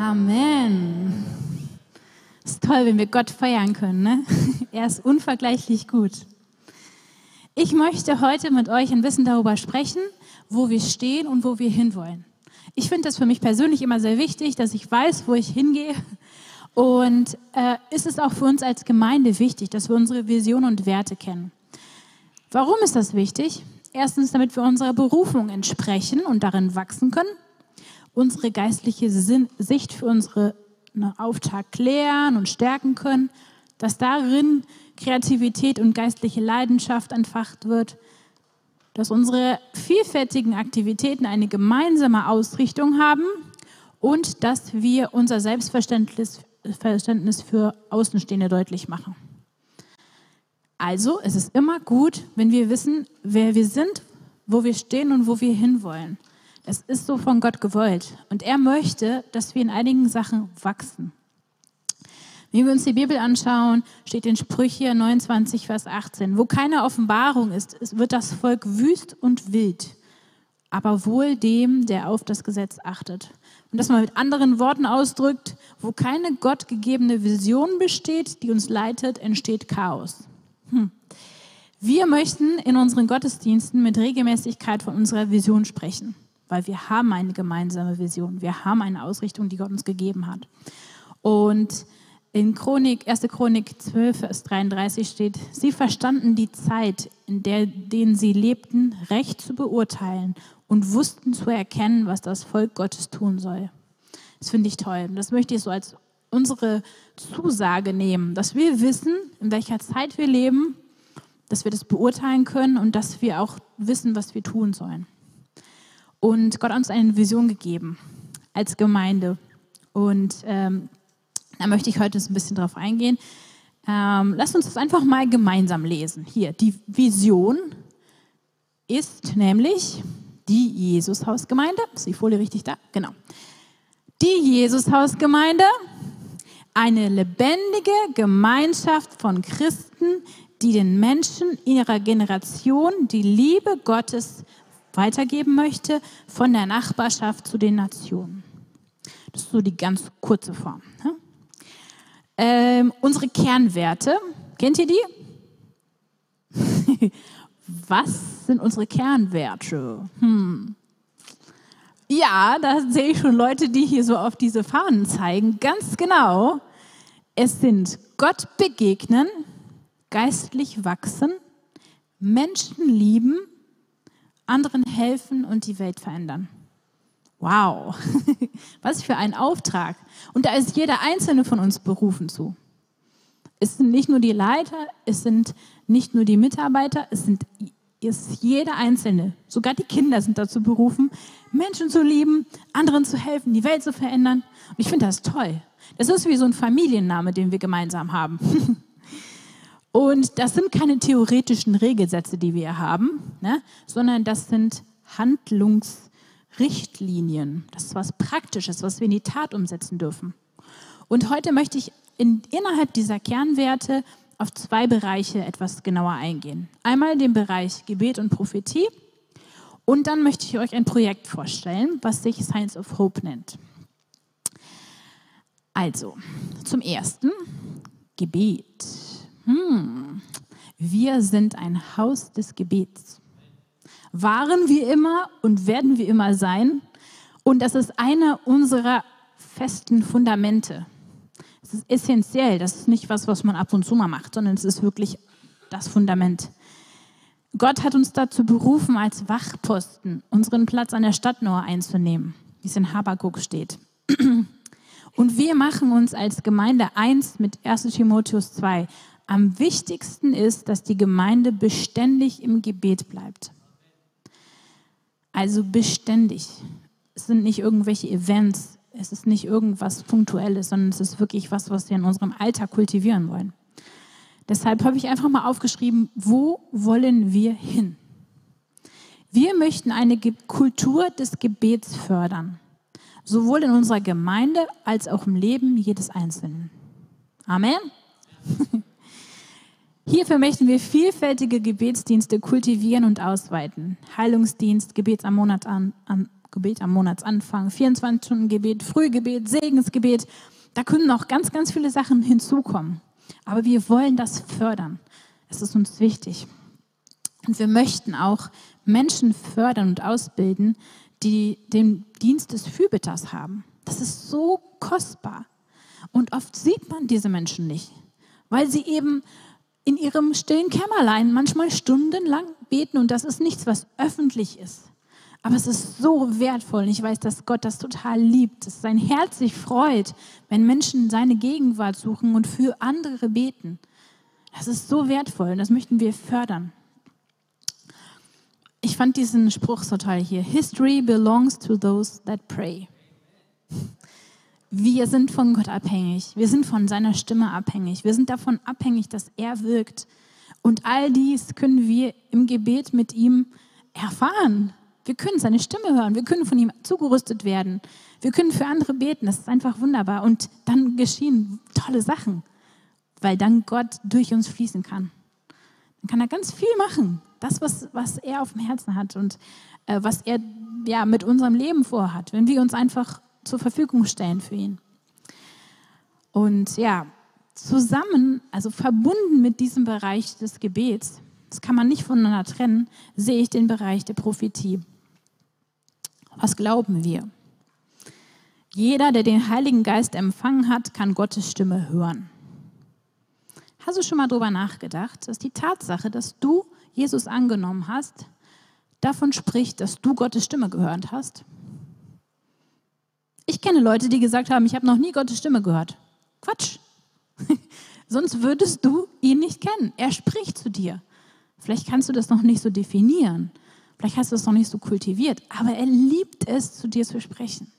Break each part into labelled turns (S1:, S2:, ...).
S1: Amen. Ist toll, wenn wir Gott feiern können. Ne? Er ist unvergleichlich gut. Ich möchte heute mit euch ein bisschen darüber sprechen, wo wir stehen und wo wir hinwollen. Ich finde das für mich persönlich immer sehr wichtig, dass ich weiß, wo ich hingehe. Und äh, ist es auch für uns als Gemeinde wichtig, dass wir unsere Vision und Werte kennen. Warum ist das wichtig? Erstens, damit wir unserer Berufung entsprechen und darin wachsen können, unsere geistliche Sinn Sicht für unsere ne, Auftrag klären und stärken können, dass darin Kreativität und geistliche Leidenschaft entfacht wird, dass unsere vielfältigen Aktivitäten eine gemeinsame Ausrichtung haben und dass wir unser Selbstverständnis Verständnis für Außenstehende deutlich machen. Also es ist immer gut, wenn wir wissen, wer wir sind, wo wir stehen und wo wir hinwollen. Das ist so von Gott gewollt. Und er möchte, dass wir in einigen Sachen wachsen. Wenn wir uns die Bibel anschauen, steht in Sprüche 29, Vers 18, wo keine Offenbarung ist, wird das Volk wüst und wild, aber wohl dem, der auf das Gesetz achtet. Und das mal mit anderen Worten ausdrückt, wo keine gottgegebene Vision besteht, die uns leitet, entsteht Chaos. Hm. Wir möchten in unseren Gottesdiensten mit Regelmäßigkeit von unserer Vision sprechen, weil wir haben eine gemeinsame Vision. Wir haben eine Ausrichtung, die Gott uns gegeben hat. Und in Chronik, 1. Chronik 12, Vers 33 steht, sie verstanden die Zeit, in der denen sie lebten, recht zu beurteilen und wussten zu erkennen, was das Volk Gottes tun soll. Das finde ich toll. Das möchte ich so als unsere Zusage nehmen, dass wir wissen, in welcher Zeit wir leben, dass wir das beurteilen können und dass wir auch wissen, was wir tun sollen. Und Gott hat uns eine Vision gegeben als Gemeinde. Und ähm, da möchte ich heute ein bisschen drauf eingehen. Ähm, lasst uns das einfach mal gemeinsam lesen. Hier, die Vision ist nämlich die Jesushausgemeinde. Ist die Folie richtig da? Genau. Die Jesushausgemeinde, eine lebendige Gemeinschaft von Christen, die den Menschen ihrer Generation die Liebe Gottes weitergeben möchte, von der Nachbarschaft zu den Nationen. Das ist so die ganz kurze Form. Ne? Ähm, unsere Kernwerte, kennt ihr die? Was sind unsere Kernwerte? Hm. Ja, da sehe ich schon Leute, die hier so auf diese Fahnen zeigen. Ganz genau. Es sind Gott begegnen, geistlich wachsen, Menschen lieben, anderen helfen und die Welt verändern. Wow, was für ein Auftrag. Und da ist jeder einzelne von uns berufen zu. Es sind nicht nur die Leiter, es sind nicht nur die Mitarbeiter, es sind ist jeder Einzelne, sogar die Kinder sind dazu berufen, Menschen zu lieben, anderen zu helfen, die Welt zu verändern. Und ich finde das toll. Das ist wie so ein Familienname, den wir gemeinsam haben. Und das sind keine theoretischen Regelsätze, die wir haben, ne? sondern das sind Handlungs- Richtlinien. Das ist was Praktisches, was wir in die Tat umsetzen dürfen. Und heute möchte ich in, innerhalb dieser Kernwerte auf zwei Bereiche etwas genauer eingehen. Einmal den Bereich Gebet und Prophetie und dann möchte ich euch ein Projekt vorstellen, was sich Science of Hope nennt. Also, zum ersten Gebet. Hm. Wir sind ein Haus des Gebets waren wir immer und werden wir immer sein. Und das ist einer unserer festen Fundamente. Es ist essentiell. Das ist nicht was, was man ab und zu mal macht, sondern es ist wirklich das Fundament. Gott hat uns dazu berufen, als Wachposten unseren Platz an der Stadtmauer einzunehmen, wie es in Habakuk steht. Und wir machen uns als Gemeinde eins mit 1 Timotheus 2. Am wichtigsten ist, dass die Gemeinde beständig im Gebet bleibt. Also beständig. Es sind nicht irgendwelche Events, es ist nicht irgendwas Punktuelles, sondern es ist wirklich was, was wir in unserem Alltag kultivieren wollen. Deshalb habe ich einfach mal aufgeschrieben, wo wollen wir hin? Wir möchten eine Kultur des Gebets fördern, sowohl in unserer Gemeinde als auch im Leben jedes Einzelnen. Amen. Hierfür möchten wir vielfältige Gebetsdienste kultivieren und ausweiten. Heilungsdienst, Gebets am Monat an, an Gebet am Monatsanfang, 24-Stunden-Gebet, Frühgebet, Segensgebet. Da können noch ganz, ganz viele Sachen hinzukommen. Aber wir wollen das fördern. Es ist uns wichtig. Und wir möchten auch Menschen fördern und ausbilden, die den Dienst des Fürbitters haben. Das ist so kostbar. Und oft sieht man diese Menschen nicht, weil sie eben in ihrem stillen Kämmerlein manchmal stundenlang beten und das ist nichts, was öffentlich ist. Aber es ist so wertvoll. Ich weiß, dass Gott das total liebt, dass sein Herz sich freut, wenn Menschen seine Gegenwart suchen und für andere beten. Das ist so wertvoll und das möchten wir fördern. Ich fand diesen Spruch so toll hier. History belongs to those that pray. Wir sind von Gott abhängig. Wir sind von seiner Stimme abhängig. Wir sind davon abhängig, dass er wirkt. Und all dies können wir im Gebet mit ihm erfahren. Wir können seine Stimme hören. Wir können von ihm zugerüstet werden. Wir können für andere beten. Das ist einfach wunderbar. Und dann geschehen tolle Sachen, weil dann Gott durch uns fließen kann. Dann kann er ganz viel machen. Das, was, was er auf dem Herzen hat und äh, was er ja, mit unserem Leben vorhat, wenn wir uns einfach zur Verfügung stellen für ihn. Und ja, zusammen, also verbunden mit diesem Bereich des Gebets, das kann man nicht voneinander trennen, sehe ich den Bereich der Prophetie. Was glauben wir? Jeder, der den Heiligen Geist empfangen hat, kann Gottes Stimme hören. Hast du schon mal darüber nachgedacht, dass die Tatsache, dass du Jesus angenommen hast, davon spricht, dass du Gottes Stimme gehört hast? Ich kenne Leute, die gesagt haben, ich habe noch nie Gottes Stimme gehört. Quatsch. Sonst würdest du ihn nicht kennen. Er spricht zu dir. Vielleicht kannst du das noch nicht so definieren. Vielleicht hast du das noch nicht so kultiviert. Aber er liebt es, zu dir zu sprechen.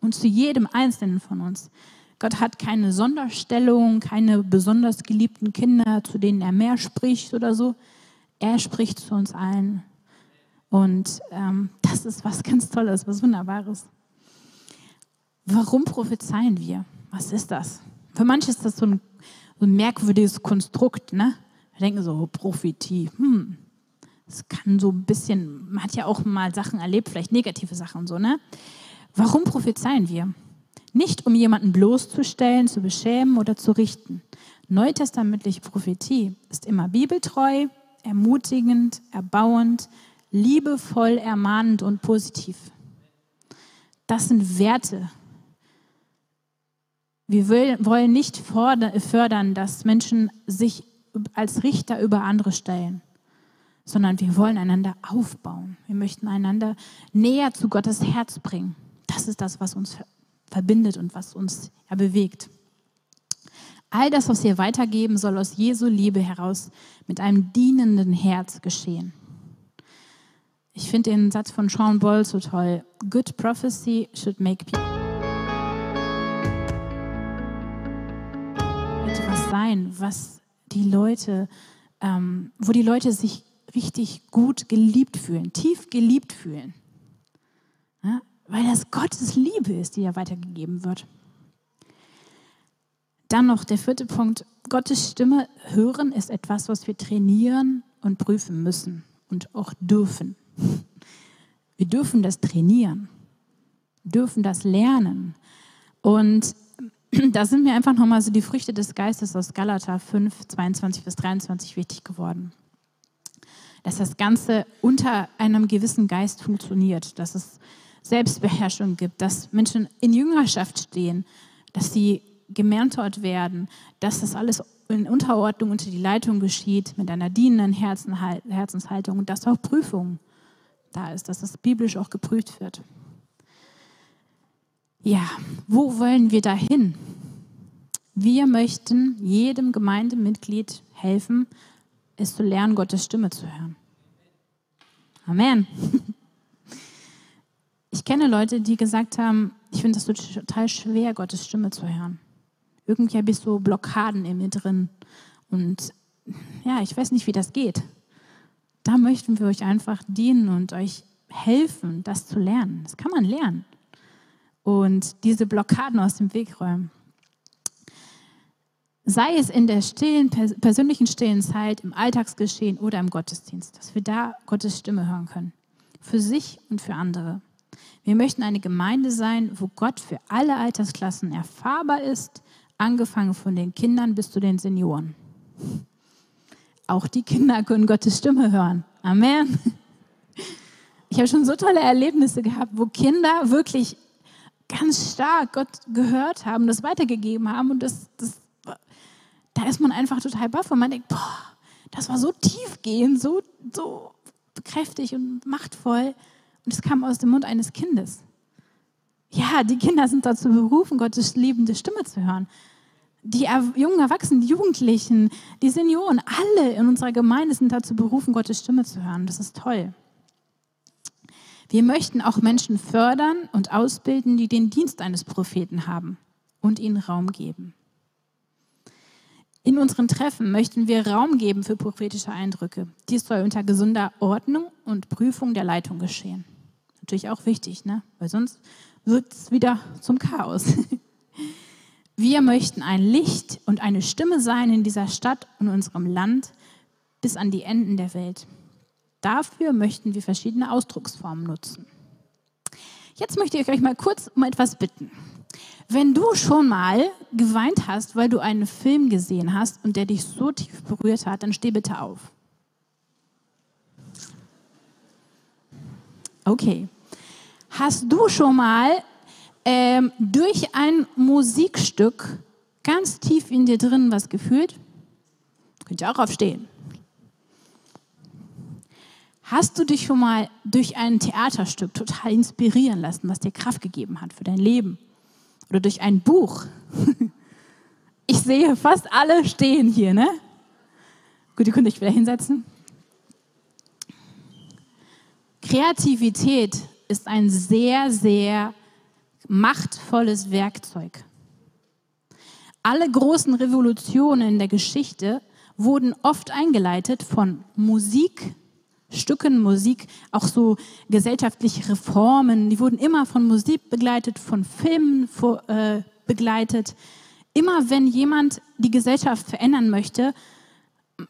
S1: Und zu jedem Einzelnen von uns. Gott hat keine Sonderstellung, keine besonders geliebten Kinder, zu denen er mehr spricht oder so. Er spricht zu uns allen. Und ähm, das ist was ganz Tolles, was Wunderbares. Warum prophezeien wir? Was ist das? Für manche ist das so ein, so ein merkwürdiges Konstrukt. Ne? Wir denken so, Prophetie, hm, das kann so ein bisschen, man hat ja auch mal Sachen erlebt, vielleicht negative Sachen und so. Ne? Warum prophezeien wir? Nicht um jemanden bloßzustellen, zu beschämen oder zu richten. Neutestamentliche Prophetie ist immer bibeltreu, ermutigend, erbauend, liebevoll, ermahnend und positiv. Das sind Werte, wir wollen nicht fördern, dass Menschen sich als Richter über andere stellen, sondern wir wollen einander aufbauen. Wir möchten einander näher zu Gottes Herz bringen. Das ist das, was uns verbindet und was uns ja bewegt. All das, was wir weitergeben, soll aus Jesu Liebe heraus mit einem dienenden Herz geschehen. Ich finde den Satz von Sean Boll so toll. Good prophecy should make people. Sein, was die Leute, ähm, wo die Leute sich richtig gut geliebt fühlen, tief geliebt fühlen. Ja? Weil das Gottes Liebe ist, die ja weitergegeben wird. Dann noch der vierte Punkt. Gottes Stimme hören ist etwas, was wir trainieren und prüfen müssen und auch dürfen. Wir dürfen das trainieren, dürfen das lernen. Und da sind mir einfach nochmal so die Früchte des Geistes aus Galater 5, 22 bis 23 wichtig geworden. Dass das Ganze unter einem gewissen Geist funktioniert, dass es Selbstbeherrschung gibt, dass Menschen in Jüngerschaft stehen, dass sie gementort werden, dass das alles in Unterordnung unter die Leitung geschieht, mit einer dienenden Herzenshaltung und dass auch Prüfung da ist, dass das biblisch auch geprüft wird. Ja, wo wollen wir dahin? Wir möchten jedem Gemeindemitglied helfen, es zu lernen, Gottes Stimme zu hören. Amen. Ich kenne Leute, die gesagt haben, ich finde das total schwer, Gottes Stimme zu hören. Irgendwie habe ich so Blockaden in mir drin. Und ja, ich weiß nicht, wie das geht. Da möchten wir euch einfach dienen und euch helfen, das zu lernen. Das kann man lernen und diese Blockaden aus dem Weg räumen. Sei es in der stillen, persönlichen stillen Zeit, im Alltagsgeschehen oder im Gottesdienst, dass wir da Gottes Stimme hören können. Für sich und für andere. Wir möchten eine Gemeinde sein, wo Gott für alle Altersklassen erfahrbar ist, angefangen von den Kindern bis zu den Senioren. Auch die Kinder können Gottes Stimme hören. Amen. Ich habe schon so tolle Erlebnisse gehabt, wo Kinder wirklich ganz stark Gott gehört haben, das weitergegeben haben und das, das da ist man einfach total baff und man denkt, boah, das war so tiefgehend, so, so kräftig und machtvoll und es kam aus dem Mund eines Kindes. Ja, die Kinder sind dazu berufen, Gottes liebende Stimme zu hören. Die jungen Erwachsenen, die Jugendlichen, die Senioren, alle in unserer Gemeinde sind dazu berufen, Gottes Stimme zu hören. Das ist toll. Wir möchten auch Menschen fördern und ausbilden, die den Dienst eines Propheten haben und ihnen Raum geben. In unseren Treffen möchten wir Raum geben für prophetische Eindrücke. Dies soll unter gesunder Ordnung und Prüfung der Leitung geschehen. Natürlich auch wichtig, ne? weil sonst wird es wieder zum Chaos. Wir möchten ein Licht und eine Stimme sein in dieser Stadt und unserem Land bis an die Enden der Welt. Dafür möchten wir verschiedene Ausdrucksformen nutzen. Jetzt möchte ich euch mal kurz um etwas bitten. Wenn du schon mal geweint hast, weil du einen Film gesehen hast und der dich so tief berührt hat, dann steh bitte auf. Okay. Hast du schon mal ähm, durch ein Musikstück ganz tief in dir drin was gefühlt? Könnt ihr auch aufstehen. Hast du dich schon mal durch ein Theaterstück total inspirieren lassen, was dir Kraft gegeben hat für dein Leben? Oder durch ein Buch? Ich sehe fast alle stehen hier, ne? Gut, ihr könnt euch wieder hinsetzen. Kreativität ist ein sehr, sehr machtvolles Werkzeug. Alle großen Revolutionen in der Geschichte wurden oft eingeleitet von Musik, Stücken, Musik, auch so gesellschaftliche Reformen, die wurden immer von Musik begleitet, von Filmen äh, begleitet. Immer wenn jemand die Gesellschaft verändern möchte,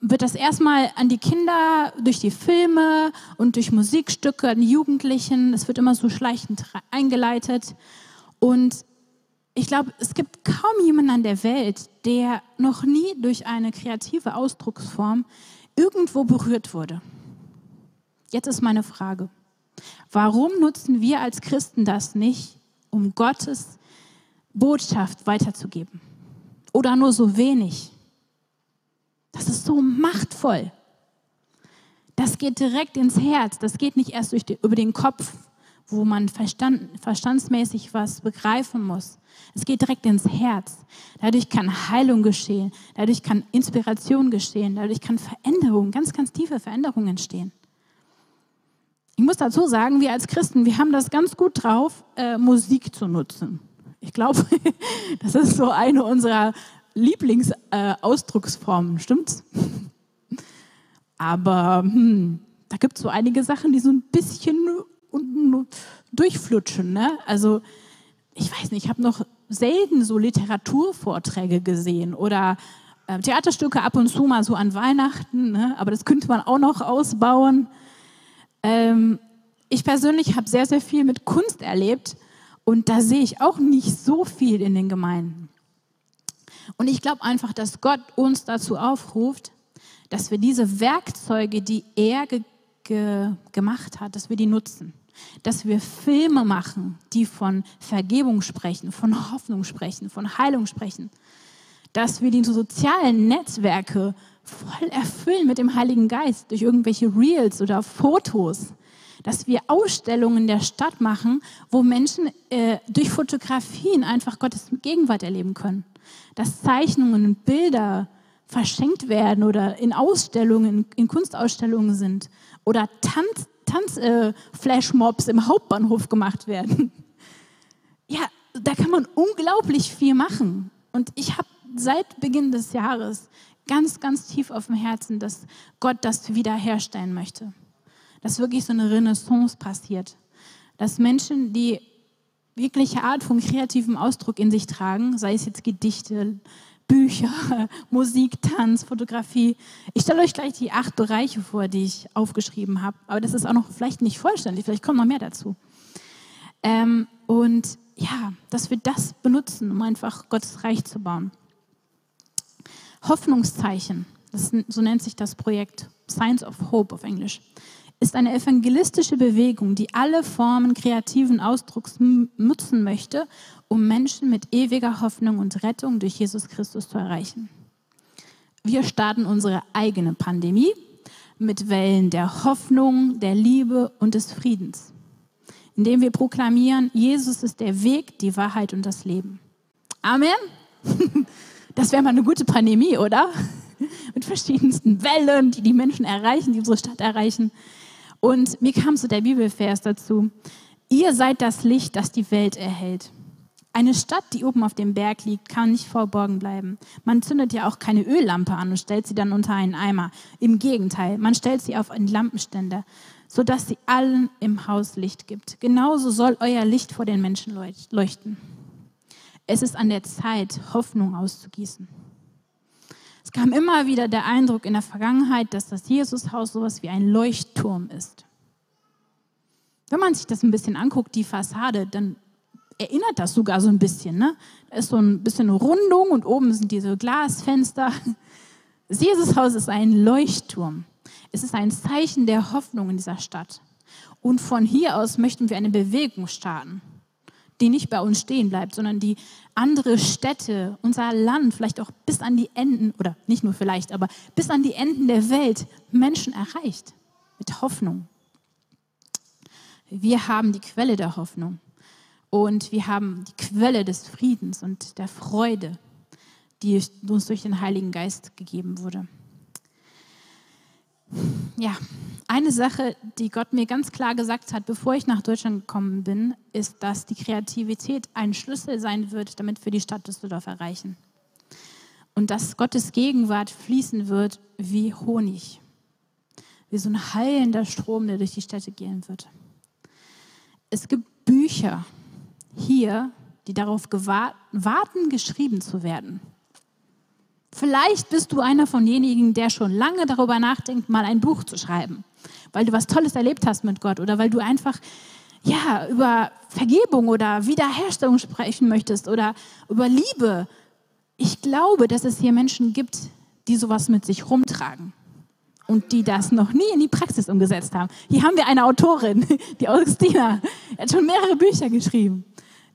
S1: wird das erstmal an die Kinder durch die Filme und durch Musikstücke, an die Jugendlichen, es wird immer so schleichend eingeleitet. Und ich glaube, es gibt kaum jemanden an der Welt, der noch nie durch eine kreative Ausdrucksform irgendwo berührt wurde. Jetzt ist meine Frage, warum nutzen wir als Christen das nicht, um Gottes Botschaft weiterzugeben? Oder nur so wenig? Das ist so machtvoll. Das geht direkt ins Herz. Das geht nicht erst die, über den Kopf, wo man verstand, verstandsmäßig was begreifen muss. Es geht direkt ins Herz. Dadurch kann Heilung geschehen. Dadurch kann Inspiration geschehen. Dadurch kann Veränderung, ganz, ganz tiefe Veränderungen entstehen. Ich muss dazu sagen, wir als Christen, wir haben das ganz gut drauf, äh, Musik zu nutzen. Ich glaube, das ist so eine unserer Lieblingsausdrucksformen, äh, stimmt's? Aber hm, da gibt es so einige Sachen, die so ein bisschen durchflutschen. Ne? Also ich weiß nicht, ich habe noch selten so Literaturvorträge gesehen oder äh, Theaterstücke ab und zu mal so an Weihnachten, ne? aber das könnte man auch noch ausbauen. Ähm, ich persönlich habe sehr, sehr viel mit Kunst erlebt und da sehe ich auch nicht so viel in den Gemeinden. Und ich glaube einfach, dass Gott uns dazu aufruft, dass wir diese Werkzeuge, die er ge ge gemacht hat, dass wir die nutzen. Dass wir Filme machen, die von Vergebung sprechen, von Hoffnung sprechen, von Heilung sprechen. Dass wir die sozialen Netzwerke voll erfüllen mit dem Heiligen Geist durch irgendwelche Reels oder Fotos. Dass wir Ausstellungen der Stadt machen, wo Menschen äh, durch Fotografien einfach Gottes Gegenwart erleben können. Dass Zeichnungen und Bilder verschenkt werden oder in Ausstellungen, in Kunstausstellungen sind oder Tanz, Tanzflashmobs äh, im Hauptbahnhof gemacht werden. Ja, da kann man unglaublich viel machen. Und ich habe seit Beginn des Jahres ganz, ganz tief auf dem Herzen, dass Gott das wiederherstellen möchte. Dass wirklich so eine Renaissance passiert. Dass Menschen, die jegliche Art von kreativem Ausdruck in sich tragen, sei es jetzt Gedichte, Bücher, Musik, Tanz, Fotografie. Ich stelle euch gleich die acht Bereiche vor, die ich aufgeschrieben habe. Aber das ist auch noch vielleicht nicht vollständig, vielleicht kommt noch mehr dazu. Ähm, und ja, dass wir das benutzen, um einfach Gottes Reich zu bauen. Hoffnungszeichen, das, so nennt sich das Projekt, Signs of Hope auf Englisch, ist eine evangelistische Bewegung, die alle Formen kreativen Ausdrucks nutzen möchte, um Menschen mit ewiger Hoffnung und Rettung durch Jesus Christus zu erreichen. Wir starten unsere eigene Pandemie mit Wellen der Hoffnung, der Liebe und des Friedens, indem wir proklamieren, Jesus ist der Weg, die Wahrheit und das Leben. Amen. Das wäre mal eine gute Pandemie, oder? Mit verschiedensten Wellen, die die Menschen erreichen, die unsere Stadt erreichen. Und mir kam so der Bibelvers dazu. Ihr seid das Licht, das die Welt erhält. Eine Stadt, die oben auf dem Berg liegt, kann nicht verborgen bleiben. Man zündet ja auch keine Öllampe an und stellt sie dann unter einen Eimer. Im Gegenteil, man stellt sie auf einen Lampenständer, sodass sie allen im Haus Licht gibt. Genauso soll euer Licht vor den Menschen leuchten. Es ist an der Zeit, Hoffnung auszugießen. Es kam immer wieder der Eindruck in der Vergangenheit, dass das Jesushaus sowas wie ein Leuchtturm ist. Wenn man sich das ein bisschen anguckt, die Fassade, dann erinnert das sogar so ein bisschen. Ne? Da ist so ein bisschen eine Rundung und oben sind diese Glasfenster. Das Jesushaus ist ein Leuchtturm. Es ist ein Zeichen der Hoffnung in dieser Stadt. Und von hier aus möchten wir eine Bewegung starten, die nicht bei uns stehen bleibt, sondern die andere Städte, unser Land, vielleicht auch bis an die Enden, oder nicht nur vielleicht, aber bis an die Enden der Welt Menschen erreicht. Mit Hoffnung. Wir haben die Quelle der Hoffnung. Und wir haben die Quelle des Friedens und der Freude, die uns durch den Heiligen Geist gegeben wurde. Ja, eine Sache, die Gott mir ganz klar gesagt hat, bevor ich nach Deutschland gekommen bin, ist, dass die Kreativität ein Schlüssel sein wird, damit wir die Stadt Düsseldorf erreichen. Und dass Gottes Gegenwart fließen wird wie Honig, wie so ein heilender Strom, der durch die Städte gehen wird. Es gibt Bücher, hier, die darauf warten, geschrieben zu werden. Vielleicht bist du einer von denjenigen, der schon lange darüber nachdenkt, mal ein Buch zu schreiben, weil du was Tolles erlebt hast mit Gott oder weil du einfach ja, über Vergebung oder Wiederherstellung sprechen möchtest oder über Liebe. Ich glaube, dass es hier Menschen gibt, die sowas mit sich rumtragen und die das noch nie in die Praxis umgesetzt haben. Hier haben wir eine Autorin, die Augustina, die hat schon mehrere Bücher geschrieben.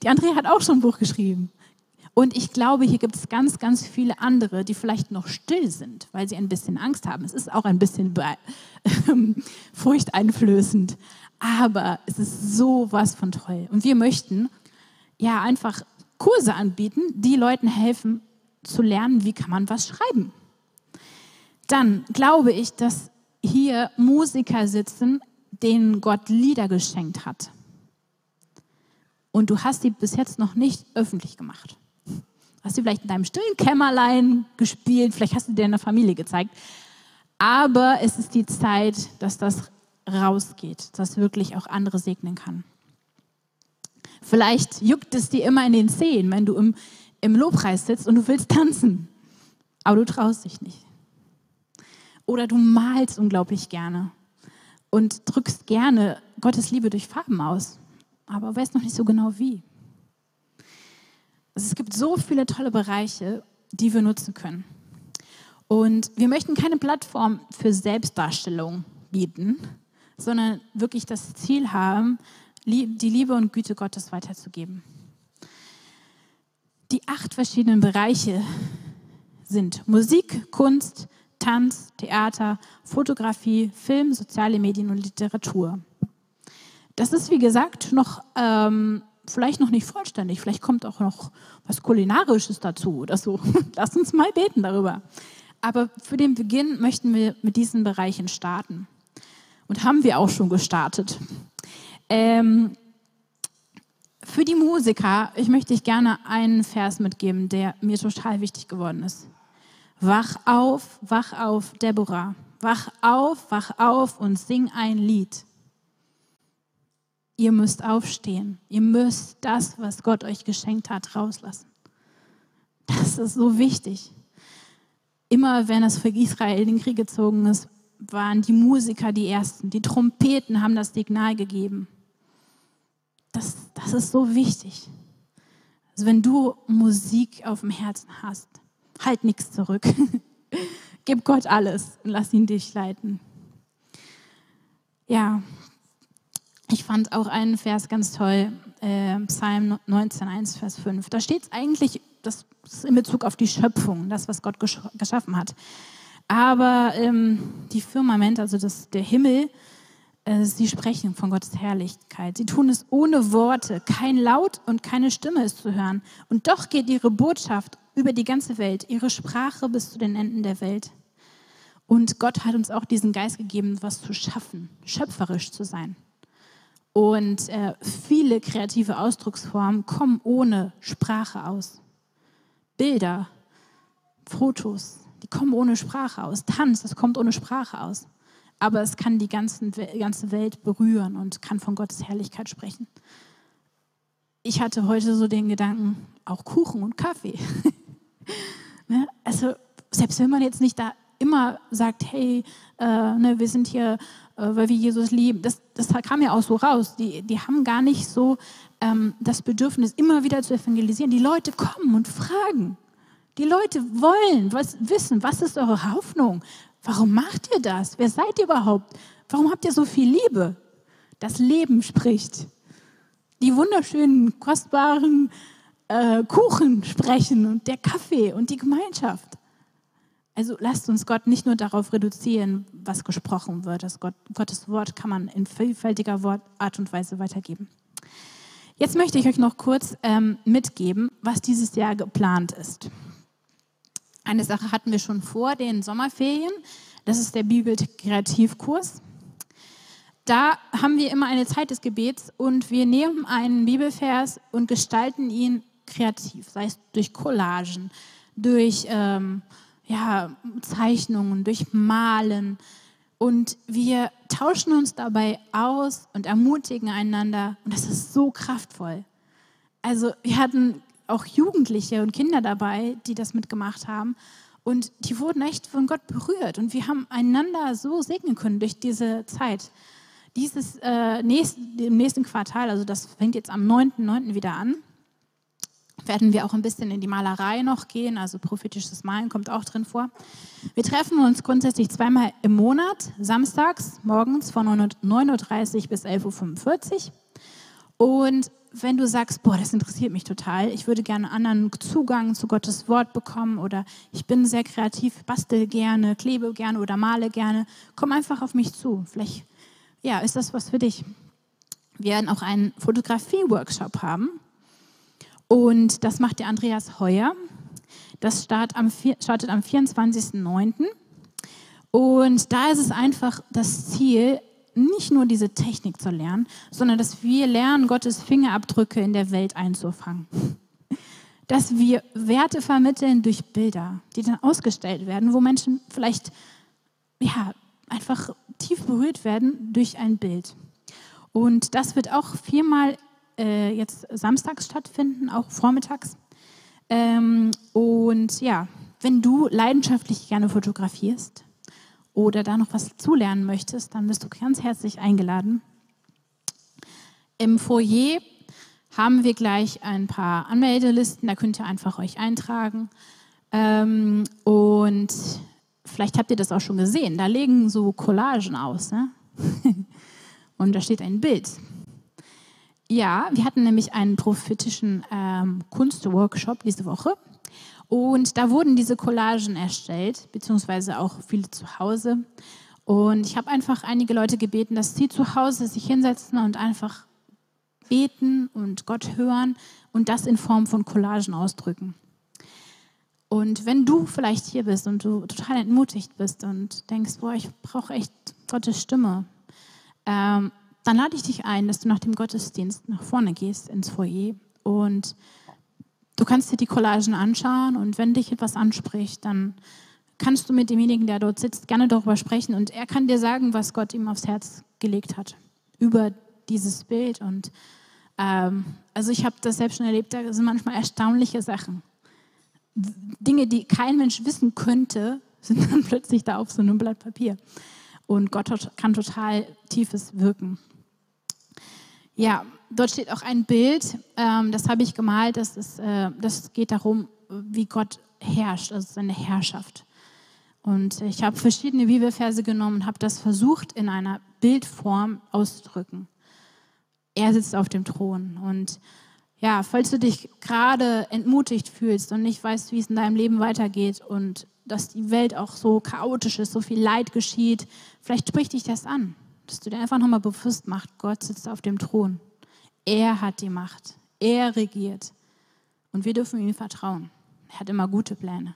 S1: Die Andrea hat auch schon ein Buch geschrieben. Und ich glaube, hier gibt es ganz, ganz viele andere, die vielleicht noch still sind, weil sie ein bisschen Angst haben. Es ist auch ein bisschen furchteinflößend. Aber es ist so was von toll. Und wir möchten ja einfach Kurse anbieten, die Leuten helfen zu lernen, wie kann man was schreiben. Dann glaube ich, dass hier Musiker sitzen, denen Gott Lieder geschenkt hat und du hast sie bis jetzt noch nicht öffentlich gemacht. Hast sie vielleicht in deinem stillen Kämmerlein gespielt, vielleicht hast du dir in der Familie gezeigt. Aber es ist die Zeit, dass das rausgeht, dass wirklich auch andere segnen kann. Vielleicht juckt es dir immer in den Zehen, wenn du im, im Lobpreis sitzt und du willst tanzen, aber du traust dich nicht. Oder du malst unglaublich gerne und drückst gerne Gottes Liebe durch Farben aus aber weiß noch nicht so genau wie. Also es gibt so viele tolle Bereiche, die wir nutzen können. Und wir möchten keine Plattform für Selbstdarstellung bieten, sondern wirklich das Ziel haben, die Liebe und Güte Gottes weiterzugeben. Die acht verschiedenen Bereiche sind Musik, Kunst, Tanz, Theater, Fotografie, Film, soziale Medien und Literatur. Das ist, wie gesagt, noch ähm, vielleicht noch nicht vollständig. Vielleicht kommt auch noch was Kulinarisches dazu oder so. Lass uns mal beten darüber. Aber für den Beginn möchten wir mit diesen Bereichen starten. Und haben wir auch schon gestartet. Ähm, für die Musiker, ich möchte ich gerne einen Vers mitgeben, der mir total wichtig geworden ist. Wach auf, wach auf, Deborah. Wach auf, wach auf und sing ein Lied ihr müsst aufstehen. Ihr müsst das, was Gott euch geschenkt hat, rauslassen. Das ist so wichtig. Immer wenn es für Israel in den Krieg gezogen ist, waren die Musiker die Ersten. Die Trompeten haben das Signal gegeben. das, das ist so wichtig. Also wenn du Musik auf dem Herzen hast, halt nichts zurück. Gib Gott alles und lass ihn dich leiten. Ja, ich fand auch einen Vers ganz toll, äh, Psalm 19, 1, Vers 5. Da steht es eigentlich, das ist in Bezug auf die Schöpfung, das, was Gott gesch geschaffen hat. Aber ähm, die Firmament, also das, der Himmel, äh, sie sprechen von Gottes Herrlichkeit. Sie tun es ohne Worte. Kein Laut und keine Stimme ist zu hören. Und doch geht ihre Botschaft über die ganze Welt, ihre Sprache bis zu den Enden der Welt. Und Gott hat uns auch diesen Geist gegeben, was zu schaffen, schöpferisch zu sein. Und äh, viele kreative Ausdrucksformen kommen ohne Sprache aus. Bilder, Fotos, die kommen ohne Sprache aus. Tanz, das kommt ohne Sprache aus. Aber es kann die ganzen, ganze Welt berühren und kann von Gottes Herrlichkeit sprechen. Ich hatte heute so den Gedanken, auch Kuchen und Kaffee. ne? Also selbst wenn man jetzt nicht da immer sagt, hey, äh, ne, wir sind hier, äh, weil wir Jesus lieben, das, das kam ja auch so raus. Die, die haben gar nicht so ähm, das Bedürfnis, immer wieder zu evangelisieren. Die Leute kommen und fragen. Die Leute wollen was wissen, was ist eure Hoffnung? Warum macht ihr das? Wer seid ihr überhaupt? Warum habt ihr so viel Liebe? Das Leben spricht. Die wunderschönen, kostbaren äh, Kuchen sprechen und der Kaffee und die Gemeinschaft. Also lasst uns Gott nicht nur darauf reduzieren, was gesprochen wird. Das Gott, Gottes Wort kann man in vielfältiger Art und Weise weitergeben. Jetzt möchte ich euch noch kurz ähm, mitgeben, was dieses Jahr geplant ist. Eine Sache hatten wir schon vor den Sommerferien. Das ist der Bibel-Kreativkurs. Da haben wir immer eine Zeit des Gebets und wir nehmen einen Bibelvers und gestalten ihn kreativ, sei es durch Collagen, durch ähm, ja, Zeichnungen, durch Malen. Und wir tauschen uns dabei aus und ermutigen einander. Und das ist so kraftvoll. Also wir hatten auch Jugendliche und Kinder dabei, die das mitgemacht haben. Und die wurden echt von Gott berührt. Und wir haben einander so segnen können durch diese Zeit. Dieses äh, nächst, im nächsten Quartal, also das fängt jetzt am 9.9. wieder an, werden wir auch ein bisschen in die Malerei noch gehen. Also prophetisches Malen kommt auch drin vor. Wir treffen uns grundsätzlich zweimal im Monat, samstags morgens von 9.30 Uhr bis 11.45 Uhr. Und wenn du sagst, boah, das interessiert mich total, ich würde gerne anderen Zugang zu Gottes Wort bekommen oder ich bin sehr kreativ, bastel gerne, klebe gerne oder male gerne, komm einfach auf mich zu. Vielleicht, ja, ist das was für dich. Wir werden auch einen Fotografie-Workshop haben und das macht der Andreas Heuer. Das startet am, startet am 24.09. Und da ist es einfach das Ziel, nicht nur diese Technik zu lernen, sondern dass wir lernen, Gottes Fingerabdrücke in der Welt einzufangen. Dass wir Werte vermitteln durch Bilder, die dann ausgestellt werden, wo Menschen vielleicht ja, einfach tief berührt werden durch ein Bild. Und das wird auch viermal äh, jetzt samstags stattfinden, auch vormittags. Ähm, und ja, wenn du leidenschaftlich gerne fotografierst, oder da noch was zulernen möchtest, dann bist du ganz herzlich eingeladen. Im Foyer haben wir gleich ein paar Anmeldelisten, da könnt ihr einfach euch eintragen. Ähm, und vielleicht habt ihr das auch schon gesehen, da legen so Collagen aus. Ne? und da steht ein Bild. Ja, wir hatten nämlich einen prophetischen ähm, Kunstworkshop diese Woche. Und da wurden diese Collagen erstellt, beziehungsweise auch viele zu Hause. Und ich habe einfach einige Leute gebeten, dass sie zu Hause sich hinsetzen und einfach beten und Gott hören und das in Form von Collagen ausdrücken. Und wenn du vielleicht hier bist und du total entmutigt bist und denkst, boah, ich brauche echt Gottes Stimme, ähm, dann lade ich dich ein, dass du nach dem Gottesdienst nach vorne gehst ins Foyer und Du kannst dir die Collagen anschauen und wenn dich etwas anspricht, dann kannst du mit demjenigen, der dort sitzt, gerne darüber sprechen und er kann dir sagen, was Gott ihm aufs Herz gelegt hat über dieses Bild. Und ähm, also ich habe das selbst schon erlebt, da sind manchmal erstaunliche Sachen. Dinge, die kein Mensch wissen könnte, sind dann plötzlich da auf so einem Blatt Papier. Und Gott kann total tiefes wirken. Ja, dort steht auch ein Bild, ähm, das habe ich gemalt, das, ist, äh, das geht darum, wie Gott herrscht, also seine Herrschaft. Und ich habe verschiedene Bibelverse genommen und habe das versucht in einer Bildform auszudrücken. Er sitzt auf dem Thron. Und ja, falls du dich gerade entmutigt fühlst und nicht weißt, wie es in deinem Leben weitergeht und dass die Welt auch so chaotisch ist, so viel Leid geschieht, vielleicht spricht dich das an, dass du dir einfach nochmal bewusst machst, Gott sitzt auf dem Thron. Er hat die Macht. Er regiert. Und wir dürfen ihm vertrauen. Er hat immer gute Pläne.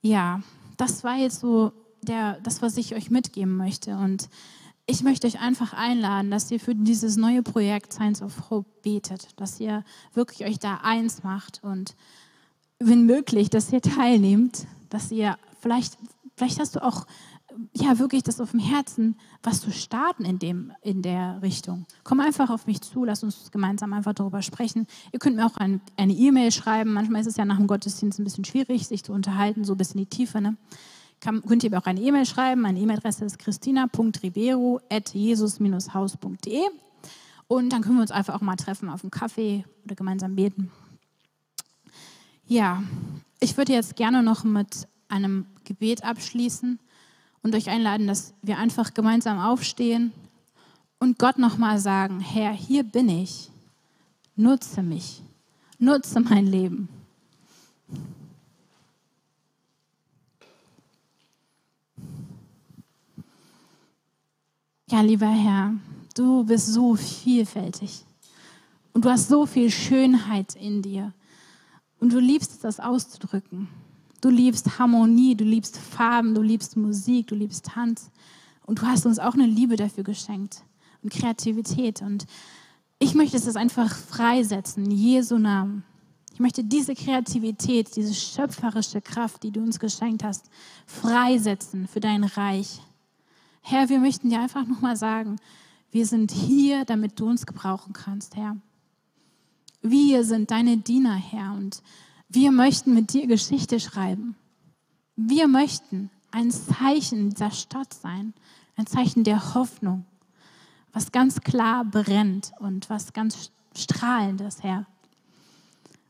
S1: Ja, das war jetzt so der, das, was ich euch mitgeben möchte. Und ich möchte euch einfach einladen, dass ihr für dieses neue Projekt Science of Hope betet, dass ihr wirklich euch da eins macht und wenn möglich, dass ihr teilnehmt, dass ihr vielleicht, vielleicht hast du auch ja wirklich das auf dem Herzen, was zu starten in, dem, in der Richtung. Komm einfach auf mich zu, lass uns gemeinsam einfach darüber sprechen. Ihr könnt mir auch ein, eine E-Mail schreiben. Manchmal ist es ja nach dem Gottesdienst ein bisschen schwierig, sich zu unterhalten, so bis in die Tiefe. Ne? Kann, könnt ihr mir auch eine E-Mail schreiben. Meine E-Mail-Adresse ist christina.ribeiro.jesus-haus.de und dann können wir uns einfach auch mal treffen auf einen Kaffee oder gemeinsam beten. Ja, ich würde jetzt gerne noch mit einem Gebet abschließen und euch einladen, dass wir einfach gemeinsam aufstehen und Gott nochmal sagen, Herr, hier bin ich, nutze mich, nutze mein Leben. Ja, lieber Herr, du bist so vielfältig und du hast so viel Schönheit in dir und du liebst es, das auszudrücken. Du liebst Harmonie, du liebst Farben, du liebst Musik, du liebst Tanz. Und du hast uns auch eine Liebe dafür geschenkt und Kreativität. Und ich möchte es einfach freisetzen, in Jesu Namen. Ich möchte diese Kreativität, diese schöpferische Kraft, die du uns geschenkt hast, freisetzen für dein Reich. Herr, wir möchten dir einfach nochmal sagen, wir sind hier, damit du uns gebrauchen kannst, Herr. Wir sind deine Diener, Herr, und wir möchten mit dir Geschichte schreiben. Wir möchten ein Zeichen dieser Stadt sein, ein Zeichen der Hoffnung, was ganz klar brennt und was ganz strahlend ist, Herr.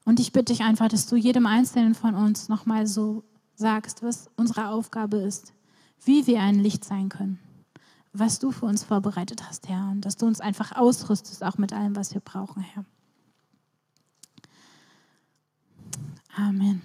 S1: Und ich bitte dich einfach, dass du jedem Einzelnen von uns nochmal so sagst, was unsere Aufgabe ist, wie wir ein Licht sein können, was du für uns vorbereitet hast, Herr, und dass du uns einfach ausrüstest, auch mit allem, was wir brauchen, Herr. Amen.